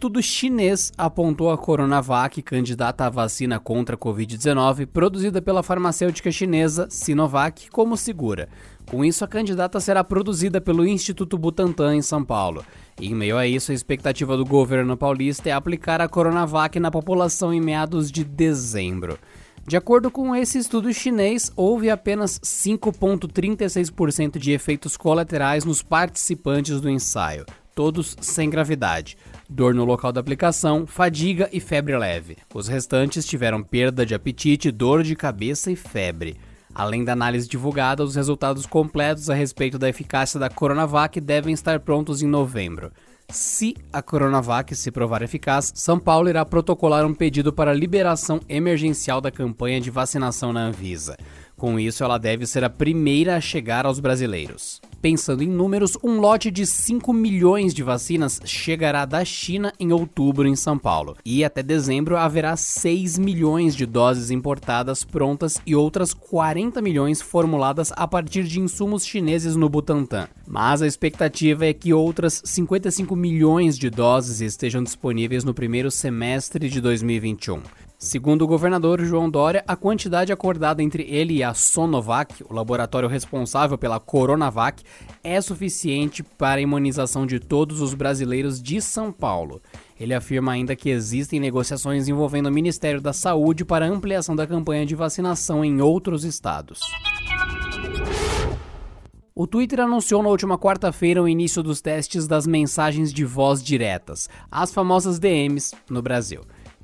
Estudo chinês apontou a Coronavac, candidata à vacina contra a Covid-19, produzida pela farmacêutica chinesa Sinovac, como segura. Com isso, a candidata será produzida pelo Instituto Butantan em São Paulo. E, em meio a isso, a expectativa do governo paulista é aplicar a Coronavac na população em meados de dezembro. De acordo com esse estudo chinês, houve apenas 5,36% de efeitos colaterais nos participantes do ensaio, todos sem gravidade. Dor no local da aplicação, fadiga e febre leve. Os restantes tiveram perda de apetite, dor de cabeça e febre. Além da análise divulgada, os resultados completos a respeito da eficácia da Coronavac devem estar prontos em novembro. Se a Coronavac se provar eficaz, São Paulo irá protocolar um pedido para liberação emergencial da campanha de vacinação na Anvisa. Com isso, ela deve ser a primeira a chegar aos brasileiros. Pensando em números, um lote de 5 milhões de vacinas chegará da China em outubro em São Paulo. E até dezembro haverá 6 milhões de doses importadas prontas e outras 40 milhões formuladas a partir de insumos chineses no Butantan. Mas a expectativa é que outras 55 milhões de doses estejam disponíveis no primeiro semestre de 2021. Segundo o governador João Dória, a quantidade acordada entre ele e a Sonovac, o laboratório responsável pela Coronavac, é suficiente para a imunização de todos os brasileiros de São Paulo. Ele afirma ainda que existem negociações envolvendo o Ministério da Saúde para ampliação da campanha de vacinação em outros estados. O Twitter anunciou na última quarta-feira o início dos testes das mensagens de voz diretas, as famosas DMs, no Brasil.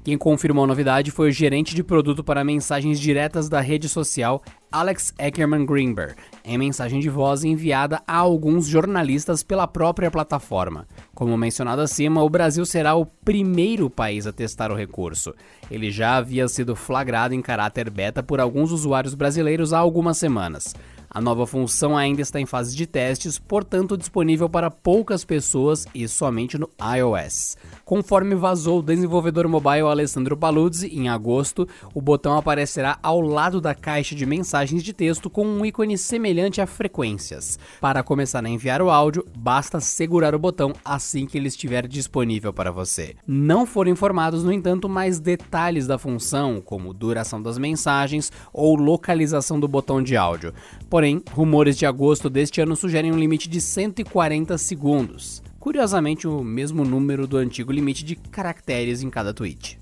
Quem confirmou a novidade foi o gerente de produto para mensagens diretas da rede social, Alex Eckerman Greenberg, em mensagem de voz enviada a alguns jornalistas pela própria plataforma. Como mencionado acima, o Brasil será o primeiro país a testar o recurso. Ele já havia sido flagrado em caráter beta por alguns usuários brasileiros há algumas semanas. A nova função ainda está em fase de testes, portanto disponível para poucas pessoas e somente no iOS. Conforme vazou o desenvolvedor mobile Alessandro Paluzzi, em agosto, o botão aparecerá ao lado da caixa de mensagens de texto com um ícone semelhante a frequências. Para começar a enviar o áudio, basta segurar o botão assim que ele estiver disponível para você. Não foram informados, no entanto, mais detalhes da função, como duração das mensagens ou localização do botão de áudio. Porém, rumores de agosto deste ano sugerem um limite de 140 segundos. Curiosamente, o mesmo número do antigo limite de caracteres em cada tweet.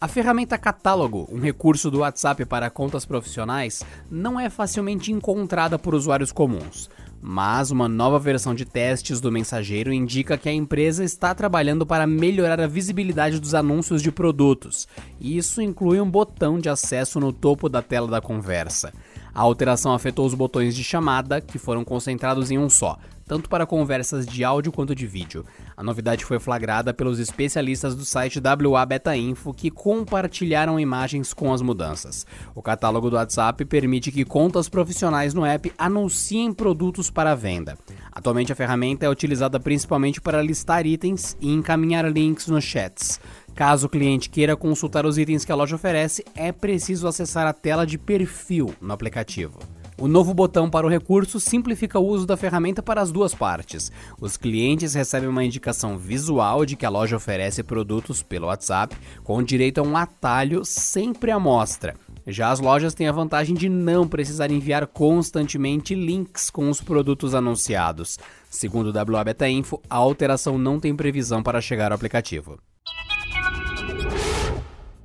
A ferramenta Catálogo, um recurso do WhatsApp para contas profissionais, não é facilmente encontrada por usuários comuns. Mas uma nova versão de testes do mensageiro indica que a empresa está trabalhando para melhorar a visibilidade dos anúncios de produtos. E isso inclui um botão de acesso no topo da tela da conversa. A alteração afetou os botões de chamada, que foram concentrados em um só, tanto para conversas de áudio quanto de vídeo. A novidade foi flagrada pelos especialistas do site WA Beta Info que compartilharam imagens com as mudanças. O catálogo do WhatsApp permite que contas profissionais no app anunciem produtos para venda. Atualmente a ferramenta é utilizada principalmente para listar itens e encaminhar links nos chats. Caso o cliente queira consultar os itens que a loja oferece, é preciso acessar a tela de perfil no aplicativo. O novo botão para o recurso simplifica o uso da ferramenta para as duas partes. Os clientes recebem uma indicação visual de que a loja oferece produtos pelo WhatsApp, com direito a um atalho sempre à mostra. Já as lojas têm a vantagem de não precisar enviar constantemente links com os produtos anunciados. Segundo o WA Beta Info, a alteração não tem previsão para chegar ao aplicativo.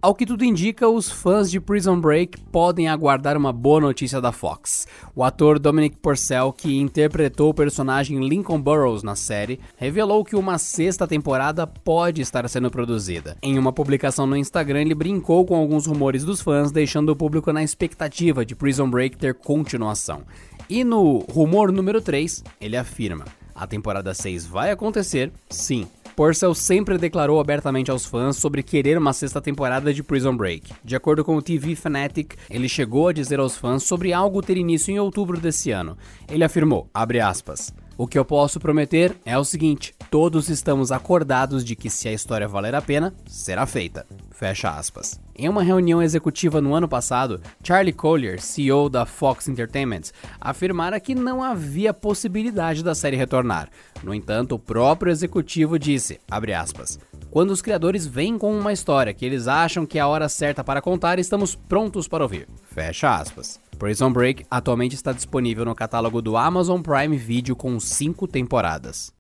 Ao que tudo indica, os fãs de Prison Break podem aguardar uma boa notícia da Fox. O ator Dominic Purcell, que interpretou o personagem Lincoln Burrows na série, revelou que uma sexta temporada pode estar sendo produzida. Em uma publicação no Instagram, ele brincou com alguns rumores dos fãs, deixando o público na expectativa de Prison Break ter continuação. E no rumor número 3, ele afirma: a temporada 6 vai acontecer, sim, Purcell sempre declarou abertamente aos fãs sobre querer uma sexta temporada de Prison Break. De acordo com o TV Fanatic, ele chegou a dizer aos fãs sobre algo ter início em outubro desse ano. Ele afirmou, aspas, o que eu posso prometer é o seguinte: todos estamos acordados de que se a história valer a pena, será feita. Fecha aspas. Em uma reunião executiva no ano passado, Charlie Collier, CEO da Fox Entertainment, afirmara que não havia possibilidade da série retornar. No entanto, o próprio executivo disse, aspas, quando os criadores vêm com uma história que eles acham que é a hora certa para contar, estamos prontos para ouvir. Fecha aspas. Prison Break atualmente está disponível no catálogo do Amazon Prime Video com cinco temporadas.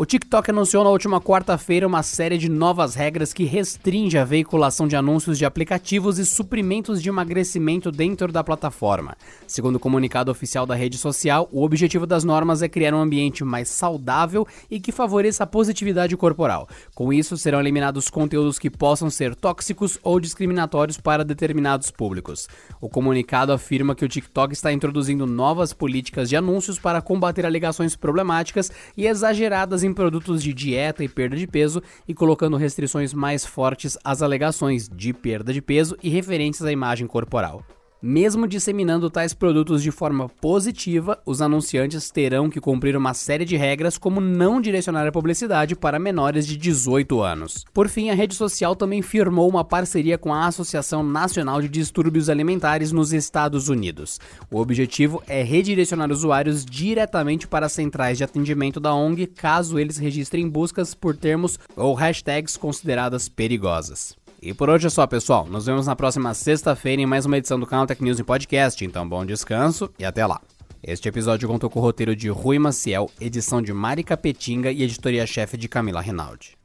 O TikTok anunciou na última quarta-feira uma série de novas regras que restringe a veiculação de anúncios de aplicativos e suprimentos de emagrecimento dentro da plataforma. Segundo o comunicado oficial da rede social, o objetivo das normas é criar um ambiente mais saudável e que favoreça a positividade corporal. Com isso, serão eliminados conteúdos que possam ser tóxicos ou discriminatórios para determinados públicos. O comunicado afirma que o TikTok está introduzindo novas políticas de anúncios para combater alegações problemáticas e exageradas em produtos de dieta e perda de peso e colocando restrições mais fortes às alegações de perda de peso e referentes à imagem corporal. Mesmo disseminando tais produtos de forma positiva, os anunciantes terão que cumprir uma série de regras, como não direcionar a publicidade para menores de 18 anos. Por fim, a rede social também firmou uma parceria com a Associação Nacional de Distúrbios Alimentares nos Estados Unidos. O objetivo é redirecionar usuários diretamente para centrais de atendimento da ONG caso eles registrem buscas por termos ou hashtags consideradas perigosas. E por hoje é só, pessoal. Nos vemos na próxima sexta-feira em mais uma edição do Canal Tech News em podcast. Então, bom descanso e até lá. Este episódio contou com o roteiro de Rui Maciel, edição de Mari Capetinga e editoria-chefe de Camila Rinaldi.